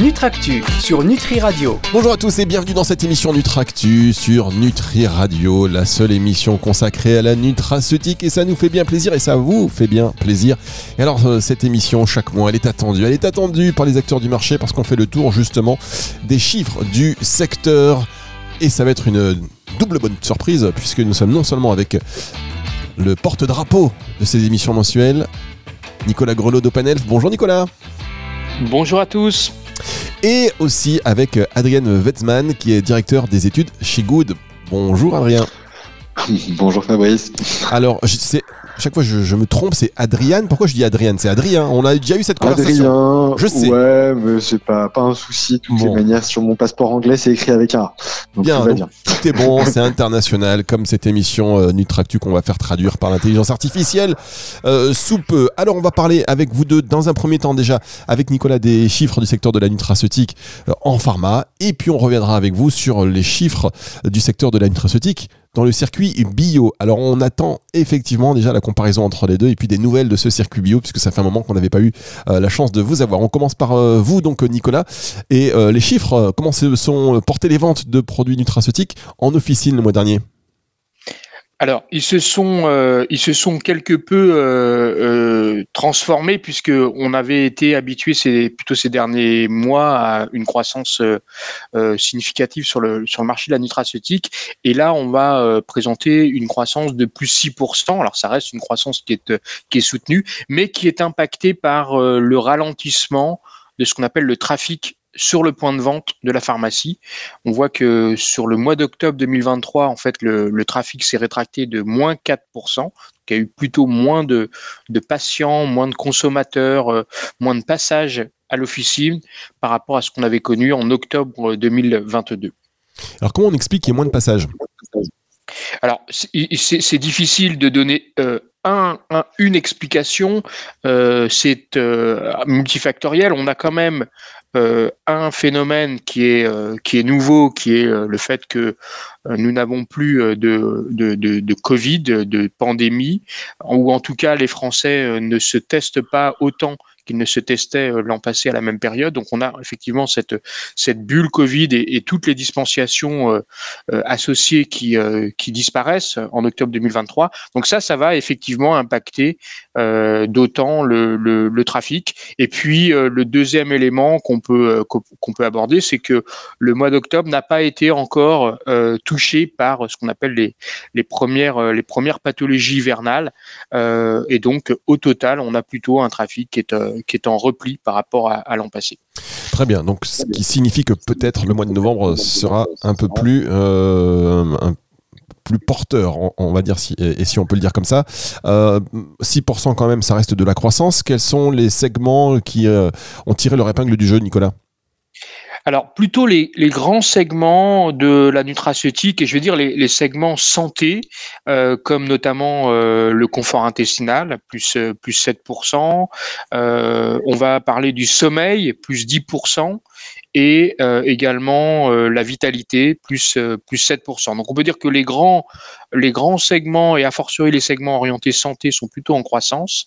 Nutractu sur Nutri Radio. Bonjour à tous et bienvenue dans cette émission Nutractu sur Nutri Radio, la seule émission consacrée à la nutraceutique et ça nous fait bien plaisir et ça vous fait bien plaisir. Et alors euh, cette émission chaque mois elle est attendue, elle est attendue par les acteurs du marché parce qu'on fait le tour justement des chiffres du secteur et ça va être une double bonne surprise puisque nous sommes non seulement avec le porte-drapeau de ces émissions mensuelles, Nicolas Grelot d'Openelf. Bonjour Nicolas. Bonjour à tous et aussi avec Adrien Wetzmann qui est directeur des études chez Good. Bonjour Adrien. Bonjour Fabrice. Alors, c'est chaque fois je, me trompe, c'est Adrian. Pourquoi je dis Adrian C'est Adrien. On a déjà eu cette conversation. Adrien, je sais. Ouais, mais c'est pas, pas un souci. De toutes les manières, sur mon passeport anglais, c'est écrit avec un. Donc bien, tout va bien. Tout est bon, c'est international, comme cette émission euh, Nutractu qu'on va faire traduire par l'intelligence artificielle euh, sous peu. Alors, on va parler avec vous deux, dans un premier temps déjà, avec Nicolas, des chiffres du secteur de la nutraceutique euh, en pharma. Et puis, on reviendra avec vous sur les chiffres du secteur de la nutraceutique dans le circuit bio. Alors on attend effectivement déjà la comparaison entre les deux et puis des nouvelles de ce circuit bio puisque ça fait un moment qu'on n'avait pas eu euh, la chance de vous avoir. On commence par euh, vous donc Nicolas et euh, les chiffres, comment se sont portées les ventes de produits nutraceutiques en officine le mois dernier? Alors, ils se sont, euh, ils se sont quelque peu euh, euh, transformés puisque on avait été habitué ces, plutôt ces derniers mois à une croissance significative sur le sur le marché de la nutraceutique. Et là, on va présenter une croissance de plus 6%. Alors, ça reste une croissance qui est qui est soutenue, mais qui est impactée par le ralentissement de ce qu'on appelle le trafic sur le point de vente de la pharmacie. On voit que sur le mois d'octobre 2023, en fait, le, trafic s'est rétracté de moins 4%. il y a eu plutôt moins de, patients, moins de consommateurs, euh, moins de passages à l'officine par rapport à ce qu'on avait connu en octobre 2022. Alors comment on explique qu'il y ait moins de passages? Alors, c'est difficile de donner euh, un, une explication. Euh, c'est multifactoriel. On a quand même euh, un phénomène qui est, euh, qui est nouveau, qui est euh, le fait que nous n'avons plus de, de, de, de, Covid, de pandémie, ou en tout cas les Français ne se testent pas autant qu'ils ne se testaient euh, l'an passé à la même période. Donc on a effectivement cette, cette bulle Covid et, toutes les dispensations euh, euh, associées qui, qui disparaissent en octobre 2023. Donc ça, ça va effectivement impacter d'autant le, le, trafic. Et puis le deuxième élément qu'on peut, peut aborder, c'est que le mois d'octobre n'a pas été encore touché par ce qu'on appelle les, les, premières, les premières pathologies hivernales. et donc au total, on a plutôt un trafic qui est qui est en repli par rapport à, l'an passé. Très bien, donc ce qui signifie que peut-être le mois de novembre sera un peu plus... Euh, porteur, on, va dire, et, si on peut le dire comme ça. 6% euh, quand même, ça reste de la croissance. Quels sont les segments qui euh, ont tiré leur épingle du jeu, Nicolas? Alors plutôt les, grands segments de la nutraceutique et je veux dire les, segments santé, euh, comme notamment euh, le confort intestinal, plus, euh, plus 7%. on va parler du sommeil, plus 10% et euh, également euh, la vitalité plus euh, plus 7%. Donc on peut dire que les grands les grands segments et a fortiori les segments orientés santé sont plutôt en croissance.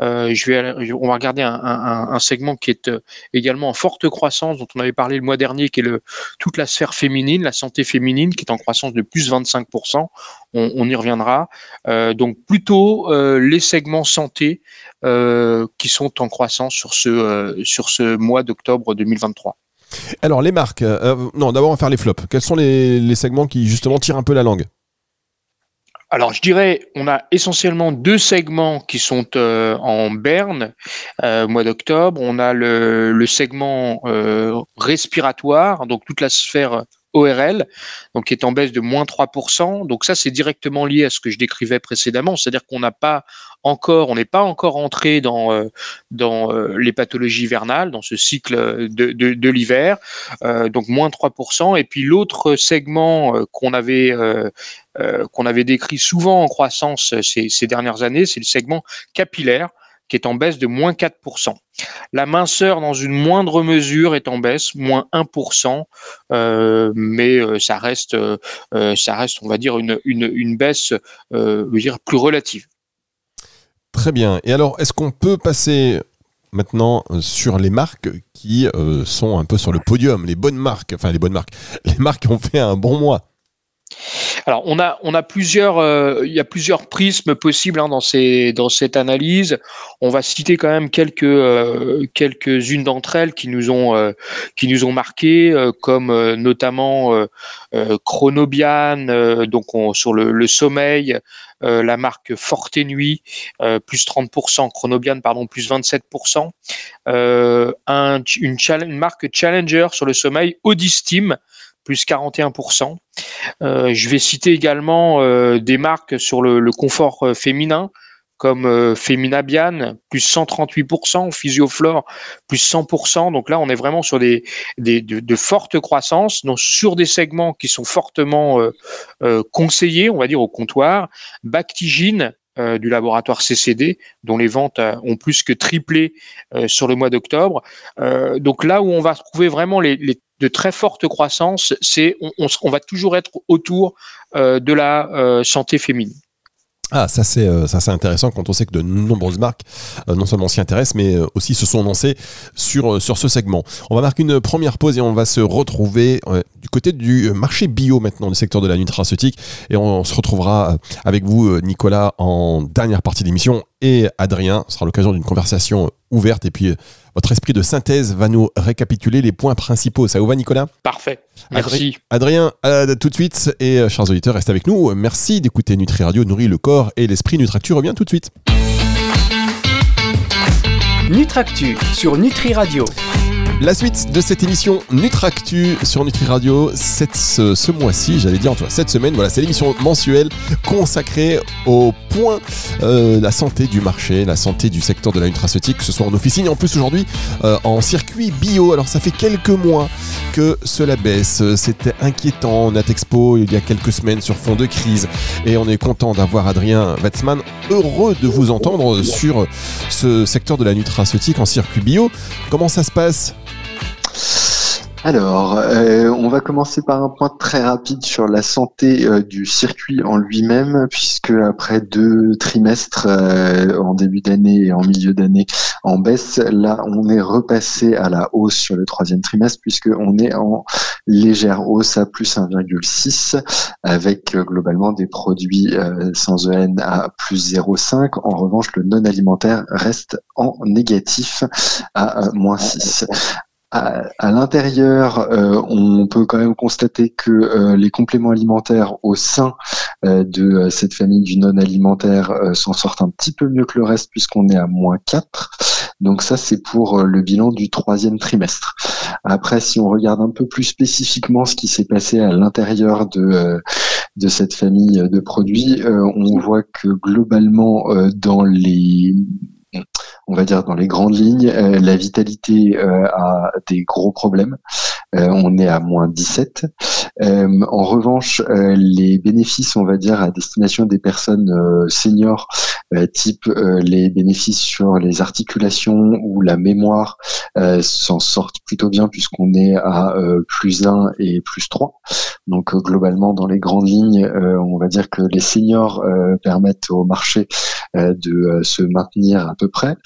je vais on va regarder un, un, segment qui est également en forte croissance dont on avait parlé le mois dernier qui est le toute la sphère féminine, la santé féminine qui est en croissance de plus 25%. On, on y reviendra. donc plutôt les segments santé qui sont en croissance sur ce sur ce mois d'octobre 2023. Alors, les marques. Euh, euh, non, d'abord, on va faire les flops. Quels sont les, segments qui, justement, tirent un peu la langue? Alors, je dirais, on a essentiellement deux segments qui sont euh, en berne au mois d'octobre. On a le, le segment respiratoire, donc toute la sphère ORL, qui est en baisse de moins 3%. Donc ça, c'est directement lié à ce que je décrivais précédemment, c'est-à-dire qu'on n'a pas encore, on n'est pas encore entré dans euh, euh, les pathologies hivernales, dans ce cycle de, l'hiver, euh, donc moins 3%. Et puis l'autre segment qu'on avait décrit souvent en croissance ces dernières années, c'est le segment capillaire est en baisse de moins 4%. La minceur, dans une moindre mesure, est en baisse, moins 1%, mais ça reste, ça reste, on va dire, une, une, baisse dire, plus relative. Très bien. Et alors, est-ce qu'on peut passer maintenant sur les marques qui sont un peu sur le podium, les bonnes marques, enfin les bonnes marques, les marques qui ont fait un bon mois alors, on a, plusieurs, euh, il y a plusieurs prismes possibles hein, dans, cette analyse. On va citer quand même euh, quelques-unes d'entre elles qui nous ont, euh, comme notamment Chronobian, donc sur le, sommeil, la marque Forte Nuit, plus 30%, Chronobian, pardon, plus 27%, un, une, une, marque Challenger sur le sommeil, Audistim, plus 41%. Euh, je vais citer également euh, des marques sur le, confort euh, féminin, comme Feminabian, plus 138%, Physioflore, plus 100%. Donc là, on est vraiment sur des, de, fortes croissances, donc sur des segments qui sont fortement conseillés, on va dire, au comptoir. Bactigine, du laboratoire CCD, dont les ventes ont plus que triplé sur le mois d'octobre. donc là où on va trouver vraiment les, de très forte croissance, c'est on, va toujours être autour euh, de la euh, santé féminine. Ah, ça c'est euh, ça c'est intéressant quand on sait que de nombreuses marques non seulement s'y intéressent mais aussi se sont lancées sur sur ce segment. On va marquer une première pause et on va se retrouver du côté du marché bio maintenant du secteur de la nutraceutique et on, se retrouvera avec vous Nicolas en dernière partie d'émission et Adrien. Ce sera l'occasion d'une conversation ouverte et puis votre esprit de synthèse va nous récapituler les points principaux. Ça vous va, Nicolas? Parfait. Merci. Adrien, tout de suite. Et euh, chers auditeurs, restez avec nous. Merci d'écouter Nutri Radio, nourrit le corps et l'esprit. Nutractu revient tout de suite. Nutractu sur Nutri Radio. La suite de cette émission Nutractu sur Nutri Radio, cette, ce, mois-ci, j'allais dire, toi, cette semaine, voilà, c'est l'émission mensuelle consacrée au point euh, la santé du marché, la santé du secteur de la nutraceutique, que ce soit en officine en plus aujourd'hui euh, en circuit bio. Alors ça fait quelques mois que cela baisse, c'était inquiétant, Natexpo il y a quelques semaines sur fond de crise et on est content d'avoir Adrien Wetzmann, heureux de vous entendre sur ce secteur de la nutraceutique en circuit bio. Comment ça se passe alors, euh, on va commencer par un point très rapide sur la santé euh, du circuit en lui-même, puisque après deux trimestres euh, en début d'année et en milieu d'année en baisse, là on est repassé à la hausse sur le troisième trimestre, puisque on est en légère hausse à plus 1,6, avec globalement des produits sans EN à plus 0,5. En revanche, le non alimentaire reste en négatif à moins 6 à, l'intérieur, euh, on peut quand même constater que euh, les compléments alimentaires au sein euh, de cette famille du non alimentaire s'en sortent un petit peu mieux que le reste puisqu'on est à moins 4. Donc ça, c'est pour le bilan du troisième trimestre. Après, si on regarde un peu plus spécifiquement ce qui s'est passé à l'intérieur de, de cette famille de produits, on voit que globalement, dans les on va dire dans les grandes lignes, euh, la vitalité euh, a des gros problèmes. Euh, on est à moins 17. en revanche, les bénéfices, on va dire, à destination des personnes seniors, type les bénéfices sur les articulations ou la mémoire, s'en sortent plutôt bien puisqu'on est à plus 1 et plus 3. Donc globalement, dans les grandes lignes, on va dire que les seniors permettent au marché de se maintenir à peu près.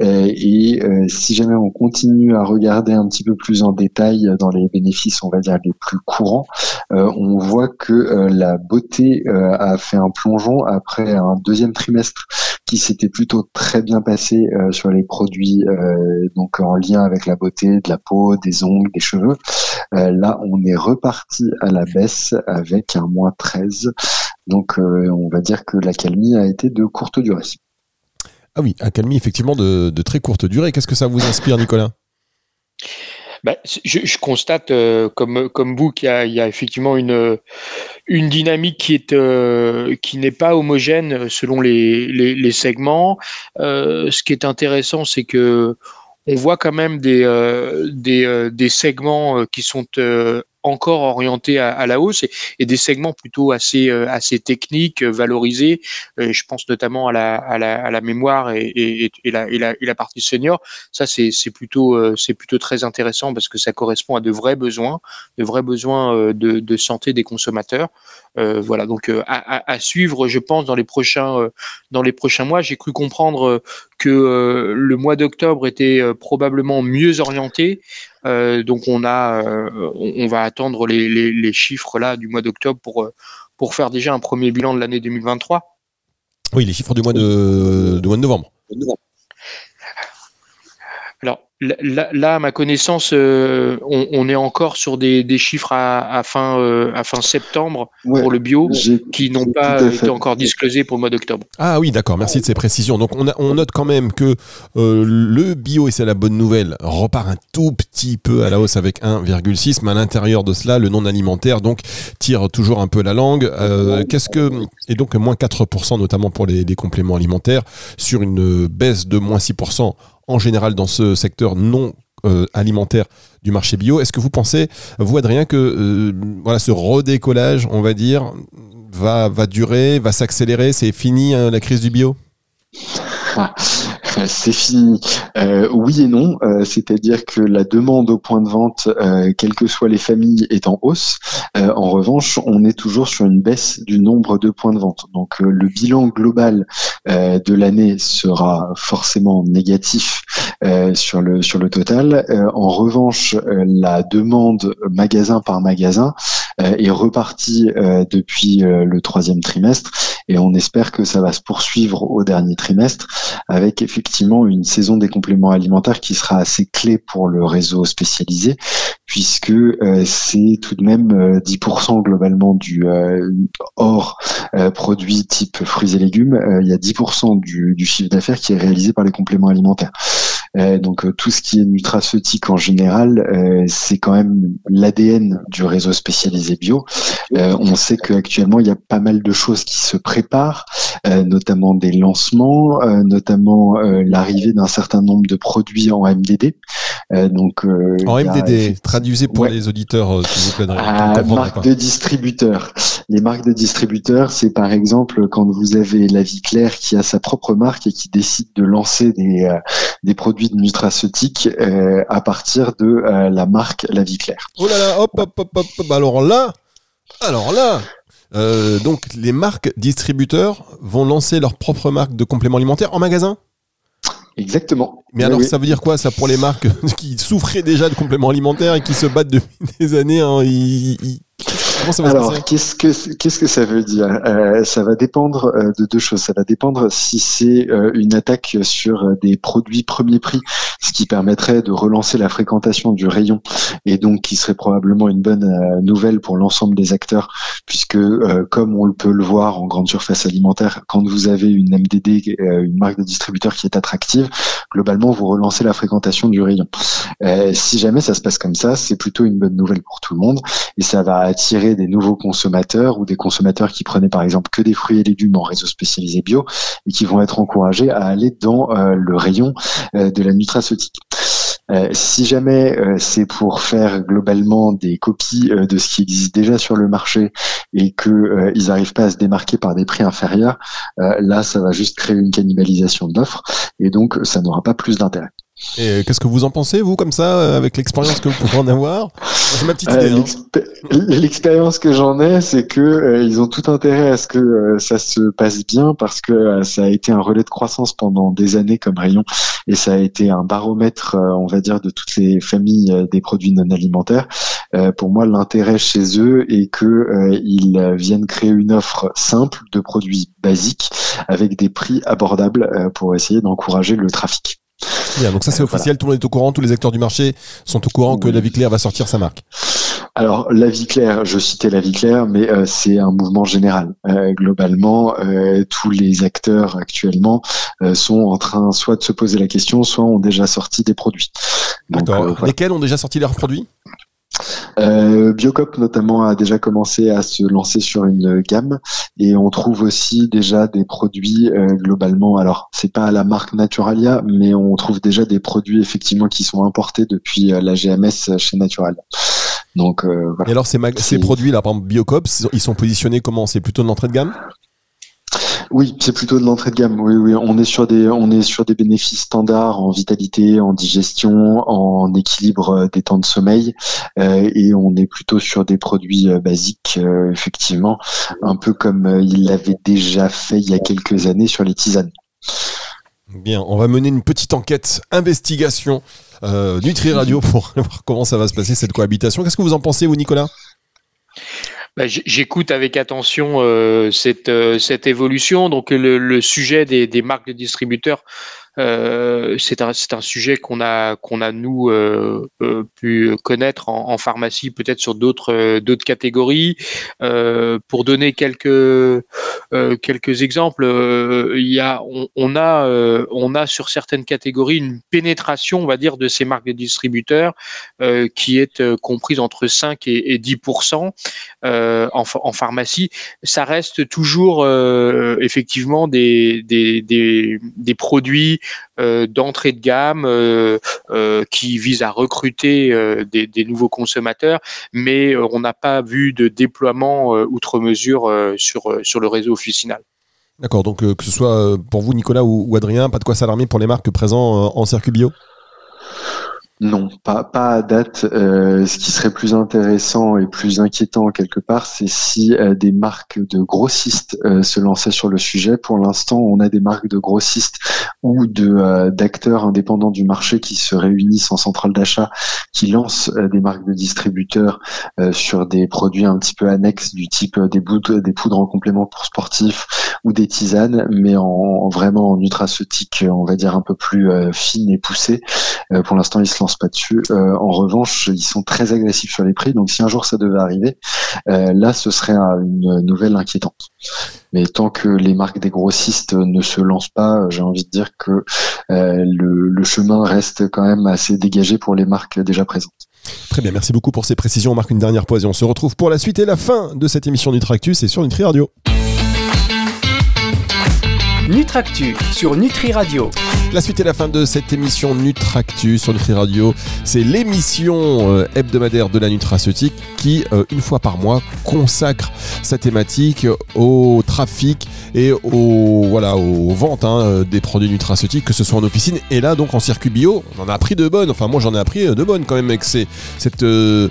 Euh, et euh, si jamais on continue à regarder un petit peu plus en détail dans les bénéfices, on va dire les plus courants, euh, on voit que la beauté a fait un plongeon après un deuxième trimestre qui s'était plutôt très bien passé sur les produits donc en lien avec la beauté de la peau, des ongles, des cheveux. là, on est reparti à la baisse avec un moins 13. Donc, on va dire que la calmie a été de courte durée. Ah oui, accalmie effectivement de, très courte durée. Qu'est-ce que ça vous inspire, Nicolas? Bah, je, constate, euh, comme, comme vous, qu'il y, a effectivement une, une dynamique qui euh, n'est pas homogène selon les, les, segments. Euh, ce qui est intéressant, c'est que on voit quand même des, des, segments qui sont encore orientés à, la hausse et, des segments plutôt assez assez techniques, valorisés. je pense notamment à la, à la, à la mémoire et, la, partie senior. Ça, c'est plutôt plutôt très intéressant parce que ça correspond à de vrais besoins, de vrais besoins de, de santé des consommateurs. Euh, voilà, donc euh, à, à, suivre, je pense, dans les prochains, euh, dans les prochains mois. J'ai cru comprendre que le mois d'octobre était probablement mieux orienté. Donc on a, on, va attendre les, les, les, chiffres là du mois d'octobre pour pour faire déjà un premier bilan de l'année 2023. Oui, les chiffres du mois de, du mois de novembre. Alors, Là, à ma connaissance, euh, on, est encore sur des, chiffres à, fin, euh, à fin septembre pour le bio qui n'ont pas été encore disclosés pour le mois d'octobre. Ah oui, d'accord, merci de ces précisions. Donc on, on note quand même que euh, le bio, et c'est la bonne nouvelle, repart un tout petit peu à la hausse avec 1,6, mais à l'intérieur de cela, le non alimentaire donc tire toujours un peu la langue. Qu'est-ce que et donc moins 4% notamment pour les, les compléments alimentaires sur une baisse de moins 6% en général dans ce secteur non euh, alimentaire du marché bio. Est-ce que vous pensez, vous Adrien, que euh, voilà, ce redécollage, on va dire, va, va durer, va s'accélérer? C'est fini hein, la crise du bio? C'est fini. Euh, oui et non, euh, c'est-à-dire que la demande au point de vente, euh, quelles que soient les familles, est en hausse. en revanche, on est toujours sur une baisse du nombre de points de vente. Donc le bilan global de l'année sera forcément négatif sur le sur le total. en revanche, la demande magasin par magasin est repartie depuis le troisième trimestre et on espère que ça va se poursuivre au dernier trimestre avec effectivement une saison des compléments alimentaires qui sera assez clé pour le réseau spécialisé puisque euh, c'est tout de même 10% euh, globalement du euh, hors produits type fruits et légumes, il y a 10% du, du chiffre d'affaires qui est réalisé par les compléments alimentaires. Donc tout ce qui est nutraceutique en général, c'est quand même l'ADN du réseau spécialisé bio. on sait qu'actuellement il y a pas mal de choses qui se préparent, notamment des lancements, notamment l'arrivée d'un certain nombre de produits en MDD. donc en MDD, traduisez pour les auditeurs, euh, s'il vous plaît. Ah, marque de distributeur. Les marques de distributeurs, c'est par exemple quand vous avez la vie claire qui a sa propre marque et qui décide de lancer des, euh, des produits de nutraceutiques euh, à partir de la marque La Vie Claire. Oh là là, hop, hop, hop, hop, alors là, alors là, donc les marques distributeurs vont lancer leur propre marque de compléments alimentaires en magasin? Exactement. Mais alors, ça veut dire quoi, ça, pour les marques qui souffraient déjà de compléments alimentaires et qui se battent depuis des années hein, alors, qu'est-ce que qu'est-ce que ça veut dire? Euh, Ça va dépendre euh, de deux choses. Ça va dépendre si c'est euh, une attaque sur des produits premier prix, ce qui permettrait de relancer la fréquentation du rayon et donc qui serait probablement une bonne nouvelle pour l'ensemble des acteurs, puisque comme on peut le voir en grande surface alimentaire, quand vous avez une MDD, une marque de distributeur qui est attractive, globalement vous relancez la fréquentation du rayon. si jamais ça se passe comme ça, c'est plutôt une bonne nouvelle pour tout le monde et ça va attirer des nouveaux consommateurs ou des consommateurs qui prenaient par exemple que des fruits et légumes en réseau spécialisé bio et qui vont être encouragés à aller dans euh, le rayon euh, de la nutraceutique. Euh, si jamais c'est pour faire globalement des copies de ce qui existe déjà sur le marché et que ils n'arrivent pas à se démarquer par des prix inférieurs, là ça va juste créer une cannibalisation d'offres et donc ça n'aura pas plus d'intérêt. Et euh, qu'est-ce que vous en pensez, vous, comme ça, euh, avec l'expérience que vous pouvez en avoir C'est ma petite idée. Euh, hein. L'expérience que j'en ai, c'est que ils ont tout intérêt à ce que ça se passe bien parce que ça a été un relais de croissance pendant des années comme rayon et ça a été un baromètre, on va dire, de toutes les familles des produits non alimentaires. pour moi, l'intérêt chez eux est que ils viennent créer une offre simple de produits basiques avec des prix abordables pour essayer d'encourager le trafic donc ça c'est euh, officiel, tout le monde est au courant, tous les acteurs du marché sont au courant que La Vie Claire va sortir sa marque. Alors La Vie Claire, je citais La Vie Claire, mais euh, c'est un mouvement général. Euh, globalement, tous les acteurs actuellement sont en train soit de se poser la question, soit ont déjà sorti des produits. D'accord. Lesquels ont déjà sorti leurs produits? Euh, Biocop notamment a déjà commencé à se lancer sur une gamme et on trouve aussi déjà des produits euh, globalement. Alors c'est pas la marque Naturalia, mais on trouve déjà des produits effectivement qui sont importés depuis euh, la GMS chez Naturalia. Donc, voilà. Et alors, ces, ces produits là, par exemple Biocop, ils sont positionnés comment? C'est plutôt de l'entrée de gamme? Oui, c'est plutôt de l'entrée de gamme. Oui, oui, on est sur des, on est sur des bénéfices standards en vitalité, en digestion, en équilibre euh, des temps de sommeil, euh, et on est plutôt sur des produits euh, basiques, effectivement, un peu comme il l'avait déjà fait il y a quelques années sur les tisanes. Bien, on va mener une petite enquête, investigation Nutri Radio pour voir comment ça va se passer cette cohabitation. Qu'est-ce que vous en pensez, vous, Nicolas? Bah, j'écoute avec attention euh, cette, euh, cette évolution. Donc le, sujet des, marques de distributeurs c'est un, un, sujet qu'on a, qu'on a nous euh, euh, pu connaître en, pharmacie, peut-être sur d'autres, d'autres catégories. pour donner quelques, quelques exemples, y a, on, a, on a sur certaines catégories une pénétration, on va dire, de ces marques de distributeurs qui est comprise entre 5 et, et 10 en, en, pharmacie. Ça reste toujours effectivement des, des, des, produits euh, d'entrée de gamme euh, euh, qui vise à recruter des, nouveaux consommateurs, mais on n'a pas vu de déploiement outre mesure sur, sur le réseau officinal. D'accord, donc que ce soit pour vous Nicolas ou, Adrien, pas de quoi s'alarmer pour les marques présentes en circuit bio? Non, pas, à date. Euh, ce qui serait plus intéressant et plus inquiétant quelque part, c'est si euh, des marques de grossistes euh, se lançaient sur le sujet. Pour l'instant, on a des marques de grossistes ou de d'acteurs indépendants du marché qui se réunissent en centrale d'achat, qui lancent des marques de distributeurs sur des produits un petit peu annexes du type des, poudres, des poudres en complément pour sportifs ou des tisanes, mais en, vraiment en nutraceutique, on va dire un peu plus fine et poussée. pour l'instant, ils se lancent pas dessus. Euh, en revanche, ils sont très agressifs sur les prix. Donc, si un jour ça devait arriver, euh, là, ce serait une nouvelle inquiétante. Mais tant que les marques des grossistes ne se lancent pas, j'ai envie de dire que euh, le, chemin reste quand même assez dégagé pour les marques déjà présentes. Très bien, merci beaucoup pour ces précisions. On marque une dernière pause et on se retrouve pour la suite et la fin de cette émission Nutractus et sur Nutri Radio. Nutractus sur Nutri Radio. La suite et la fin de cette émission Nutractus sur Nutri Radio. C'est l'émission euh, hebdomadaire de la nutraceutique qui, euh, une fois par mois, consacre sa thématique au trafic et au, voilà, aux ventes hein, des produits nutraceutiques, que ce soit en officine et là, donc en circuit bio. On en a appris de bonnes. Enfin, moi, j'en ai appris de bonnes quand même avec cette euh,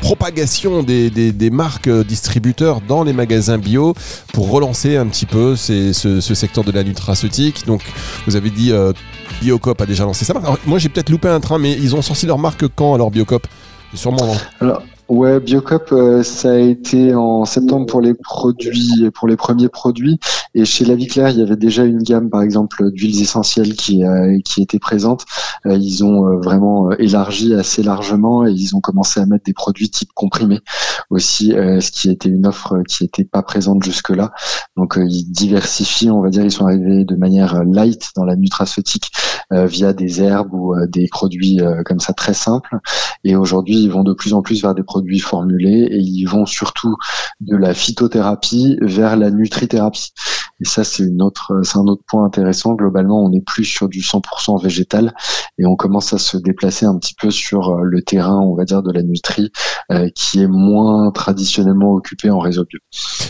propagation des, marques distributeurs dans les magasins bio pour relancer un petit peu ce secteur de la nutraceutique. Donc, vous avez dit euh, Biocop a déjà lancé sa marque. moi, j'ai peut-être loupé un train, mais ils ont sorti leur marque quand alors Biocop? Sûrement. Alors, Ouais, Biocop, euh, ça a été en septembre pour les produits, pour les premiers produits. Et chez La Vie Claire, il y avait déjà une gamme, par exemple, d'huiles essentielles qui euh, qui était présente. Euh, ils ont vraiment élargi assez largement et ils ont commencé à mettre des produits type comprimés aussi, ce qui était une offre qui n'était pas présente jusque-là. Donc ils diversifient, on va dire, ils sont arrivés de manière light dans la nutraceutique via des herbes ou des produits comme ça très simples. Et aujourd'hui, ils vont de plus en plus vers des produits formulés et ils vont surtout de la phytothérapie vers la nutrithérapie. Et ça, c'est un autre point intéressant. Globalement, on n'est plus sur du 100% végétal et on commence à se déplacer un petit peu sur euh, le terrain, on va dire, de la nutrie, euh, qui est moins traditionnellement occupé en réseau bio.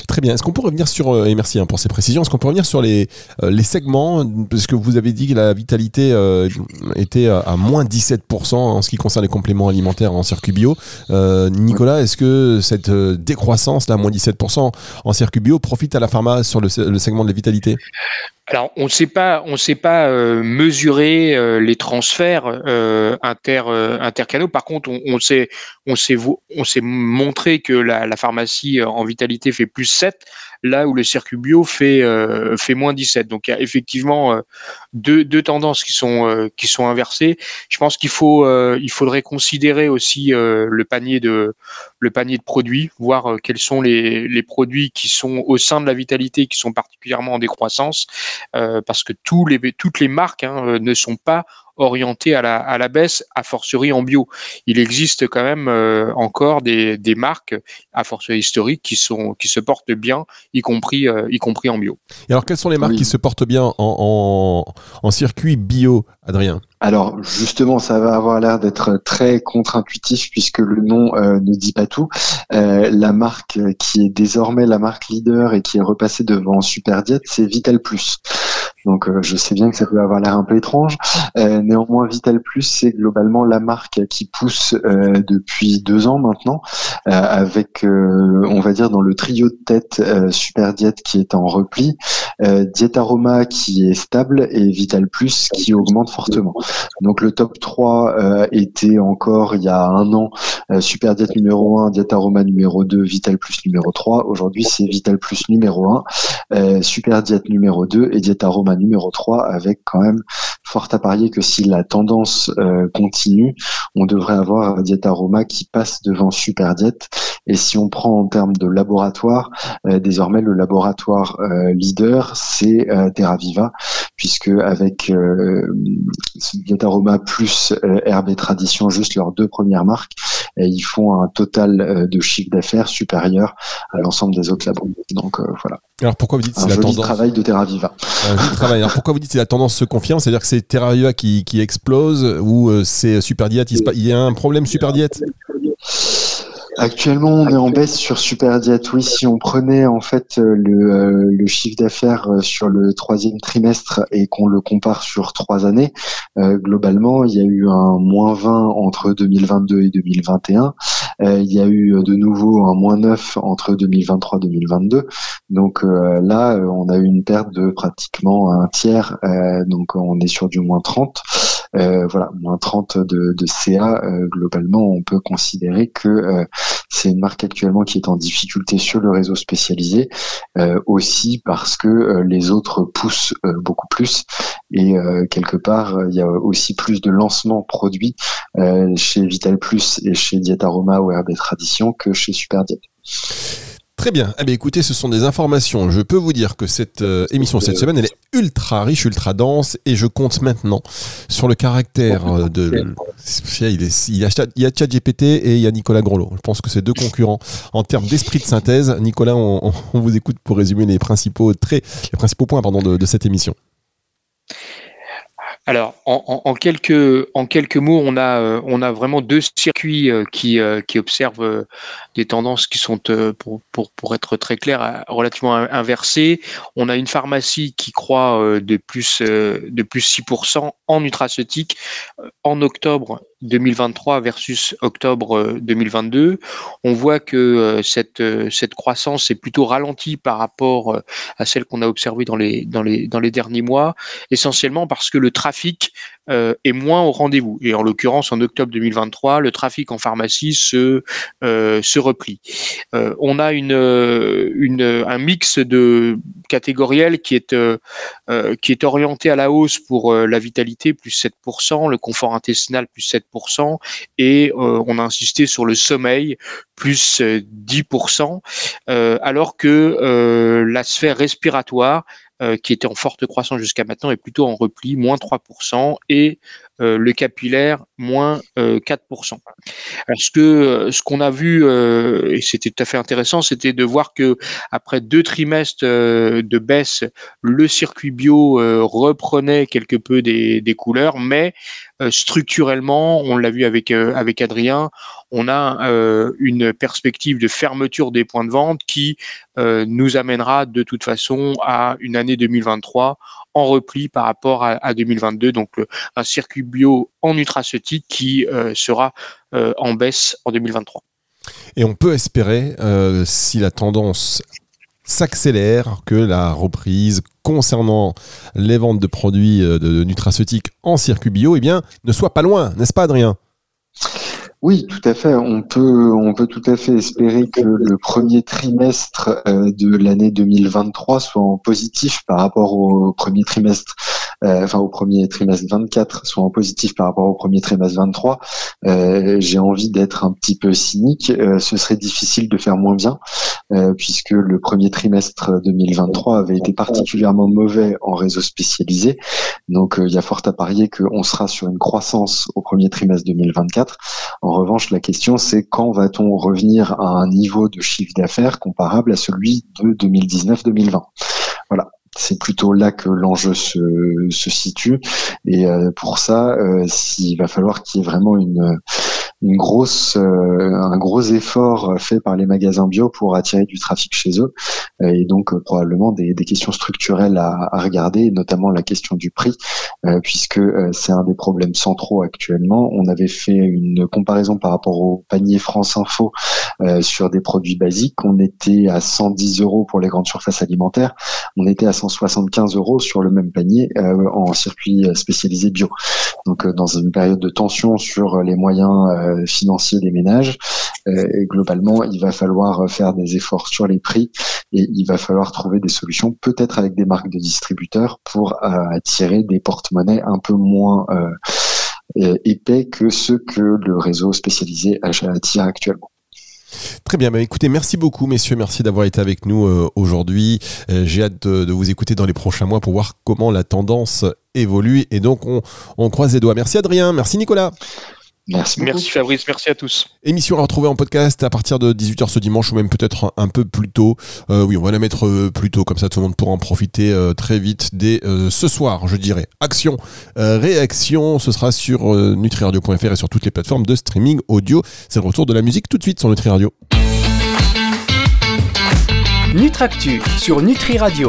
Très bien. Est-ce qu'on peut revenir sur, euh, et merci hein, pour ces précisions, est-ce qu'on peut revenir sur les, les segments, parce que vous avez dit que la vitalité était à moins 17% en ce qui concerne les compléments alimentaires en circuit bio. Nicolas, est-ce que cette décroissance, là, moins 17% en circuit bio, profite à la pharma sur le, segment de la vitalité? Alors, on ne sait pas, on sait pas euh, mesurer euh, les transferts euh, inter intercanaux. Par contre, on, sait, montré que la, la, pharmacie en vitalité fait plus 7 là où le circuit bio fait euh, fait moins 17. Donc il y a effectivement euh, deux, tendances qui sont euh, qui sont inversées. Je pense qu'il faut il faudrait considérer aussi le panier de le panier de produits, voir quels sont les, produits qui sont au sein de la vitalité qui sont particulièrement en décroissance, parce que les toutes les marques hein, ne sont pas orienté à la, à la baisse, a fortiori en bio. Il existe quand même encore des, des marques, a fortiori historiques, qui, sont, qui se portent bien, y compris, y compris en bio. Et alors, quelles sont les marques qui se portent bien en, en, en circuit bio, Adrien? Alors justement, ça va avoir l'air d'être très contre-intuitif puisque le nom euh, ne dit pas tout. Euh, la marque qui est désormais la marque leader et qui est repassée devant Superdiet, c'est Vital Plus. Donc euh, je sais bien que ça peut avoir l'air un peu étrange. Euh, néanmoins, Vital Plus, c'est globalement la marque qui pousse euh, depuis deux ans maintenant, avec, on va dire, dans le trio de tête, Super Diet qui est en repli, Diet Aroma qui est stable et Vital Plus qui augmente fortement. Donc le top 3 était encore il y a un an Super Diet numéro 1, Diet Aroma numéro 2, Vital Plus numéro 3. Aujourd'hui, c'est Vital Plus numéro 1, Super Diet numéro 2 et Diet Aroma numéro 3 avec quand même fort à parier que si la tendance euh, continue, on devrait avoir Diet Aroma qui passe devant Super Diet. Et si on prend en termes de laboratoire, euh, désormais le laboratoire euh, leader, c'est TerraViva, puisque avec Diet Aroma plus Herbe et Tradition, juste leurs deux premières marques, ils font un total de chiffre d'affaires supérieur à l'ensemble des autres labos. Donc voilà. Alors pourquoi vous dites c'est la tendance travail de TerraViva. Travail. Alors pourquoi vous dites c'est la tendance se confirme? C'est-à-dire que c'est Terraria qui, qui explose ou euh, c'est Super Diet? Il y a un problème Super Diet? Actuellement, on est en baisse sur Super Diet. Oui, si on prenait en fait euh, le, euh, le chiffre d'affaires sur le troisième trimestre et qu'on le compare sur trois années, globalement, il y a eu un moins 20 entre 2022 et 2021. Il y a eu de nouveau un moins 9 entre 2023 et 2022. Donc là, on a eu une perte de pratiquement un tiers. donc on est sur du moins 30. Euh, voilà, moins 30 de, de CA, euh, globalement, on peut considérer que euh, c'est une marque actuellement qui est en difficulté sur le réseau spécialisé, aussi parce que les autres poussent beaucoup plus et quelque part, il y a aussi plus de lancements produits chez Vital Plus et chez Diet Aroma ou Herbe Tradition que chez Super Diet. Très bien. Eh bien, écoutez, ce sont des informations. Je peux vous dire que cette euh, émission cette semaine, elle est ultra riche, ultra dense, et je compte maintenant sur le caractère euh, de. Il, est, il, y a, il y a ChatGPT et il y a Nicolas Grolot. Je pense que c'est deux concurrents en termes d'esprit de synthèse. Nicolas, on, vous écoute pour résumer les principaux traits, les principaux points pardon, de cette émission. Alors, en, quelques, en quelques mots, on a, euh, vraiment deux circuits euh, qui, euh, qui observent des tendances qui sont, pour, être très clair, relativement inversées. On a une pharmacie qui croît de plus, de plus 6% en nutraceutique en octobre 2023 versus octobre 2022. On voit que cette, cette croissance est plutôt ralentie par rapport à celle qu'on a observée dans les, derniers mois, essentiellement parce que le trafic euh, est moins au rendez-vous. Et en l'occurrence, en octobre 2023, le trafic en pharmacie se, euh, replie. Euh, on a un mix de catégoriels qui est, qui est orienté à la hausse pour la vitalité, plus 7%, le confort intestinal, plus 7%, et on a insisté sur le sommeil, plus 10%, alors que la sphère respiratoire euh, qui était en forte croissance jusqu'à maintenant, est plutôt en repli, moins 3%, et euh, le capillaire, moins 4%. Euh, Alors ce que ce qu'on a vu, et c'était tout à fait intéressant, c'était de voir que après deux trimestres de baisse, le circuit bio reprenait quelque peu des couleurs, mais structurellement, on l'a vu avec avec Adrien, on a euh, une perspective de fermeture des points de vente qui euh, nous amènera de toute façon à une année 2023 en repli par rapport à, 2022. Donc un circuit bio en nutraceutique qui euh, sera en baisse en 2023. Et on peut espérer, si la tendance s'accélère, que la reprise concernant les ventes de produits de nutraceutiques en circuit bio eh bien, ne soit pas loin, n'est-ce pas Adrien? Oui, tout à fait. On peut, on peut tout à fait espérer que le premier trimestre euh, de l'année 2023 soit en positif par rapport au premier trimestre enfin au premier trimestre 24 soit en positif par rapport au premier trimestre 23, j'ai envie d'être un petit peu cynique. ce serait difficile de faire moins bien puisque le premier trimestre 2023 avait été particulièrement mauvais en réseau spécialisé. Donc il y a fort à parier qu'on sera sur une croissance au premier trimestre 2024. En revanche, la question c'est quand va-t-on revenir à un niveau de chiffre d'affaires comparable à celui de 2019-2020 Voilà c'est plutôt là que l'enjeu se, se, situe. Et euh, pour ça, euh, il va falloir qu'il y ait vraiment une, une grosse, euh, un gros effort fait par les magasins bio pour attirer du trafic chez eux, et donc euh, probablement des, des, questions structurelles à, à, regarder, notamment la question du prix, euh, puisque c'est un des problèmes centraux actuellement. On avait fait une comparaison par rapport au panier France Info sur des produits basiques. On était à 110 euros pour les grandes surfaces alimentaires, on était à 175 euros sur le même panier en circuit spécialisé bio. Donc dans une période de tension sur les moyens financier des ménages. Euh, globalement, il va falloir faire des efforts sur les prix et il va falloir trouver des solutions, peut-être avec des marques de distributeurs, pour euh, attirer des porte-monnaies un peu moins épais que ceux que le réseau spécialisé attire actuellement. Très bien, bah écoutez, merci beaucoup messieurs, merci d'avoir été avec nous aujourd'hui. J'ai hâte de, vous écouter dans les prochains mois pour voir comment la tendance évolue et donc on, on croise les doigts. Merci Adrien, merci Nicolas. Merci, merci Fabrice, merci à tous. Émission à retrouver en podcast à partir de 18h ce dimanche ou même peut-être un peu plus tôt. Euh, oui, on va la mettre euh, plus tôt, comme ça tout le monde pourra en profiter euh, très vite dès ce soir, je dirais. Action, réaction, ce sera sur nutriradio.fr et sur toutes les plateformes de streaming audio. C'est le retour de la musique tout de suite sur Nutri Radio. Nutractu sur Nutri Radio.